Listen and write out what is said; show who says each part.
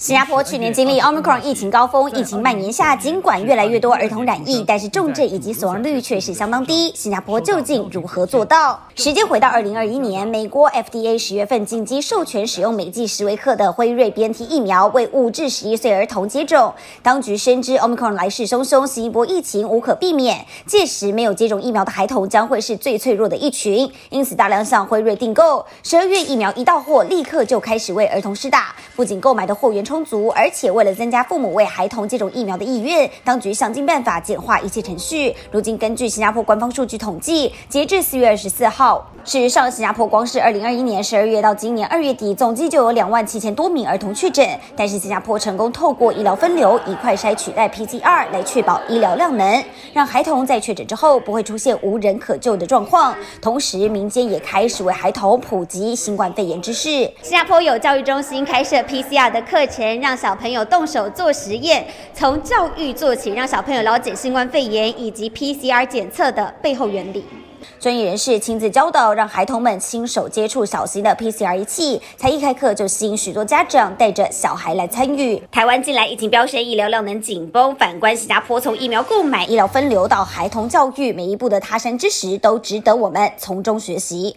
Speaker 1: 新加坡去年经历 Omicron 疫情高峰，疫情蔓延下，尽管越来越多儿童染疫，但是重症以及死亡率却是相当低。新加坡究竟如何做到？时间回到二零二一年，美国 FDA 十月份紧急授权使用每剂十微克的辉瑞 BNT 疫苗为五至十一岁儿童接种。当局深知 Omicron 来势汹汹，新一波疫情无可避免，届时没有接种疫苗的孩童将会是最脆弱的一群，因此大量向辉瑞订购。十二月疫苗一到货，立刻就开始为儿童施打，不仅购买的货源充足，而且为了增加父母为孩童接种疫苗的意愿，当局想尽办法简化一切程序。如今，根据新加坡官方数据统计，截至四月二十四号，事实上，新加坡光是二零二一年十二月到今年二月底，总计就有两万七千多名儿童确诊。但是，新加坡成功透过医疗分流，以快筛取代 PCR 来确保医疗量能，让孩童在确诊之后不会出现无人可救的状况。同时，民间也开始为孩童普及新冠肺炎知识。新加坡有教育中心开设 PCR 的课程，让小朋友动手做实验，从教育做起，让小朋友了解新冠肺炎以及 PCR 检测的背后原理。专业人士亲自教导，让孩童们亲手接触小型的 PCR 仪器。才一开课就吸引许多家长带着小孩来参与。台湾近来疫情飙升，医疗量能紧绷。反观新加坡，从疫苗购买、医疗分流到孩童教育，每一步的他山之石都值得我们从中学习。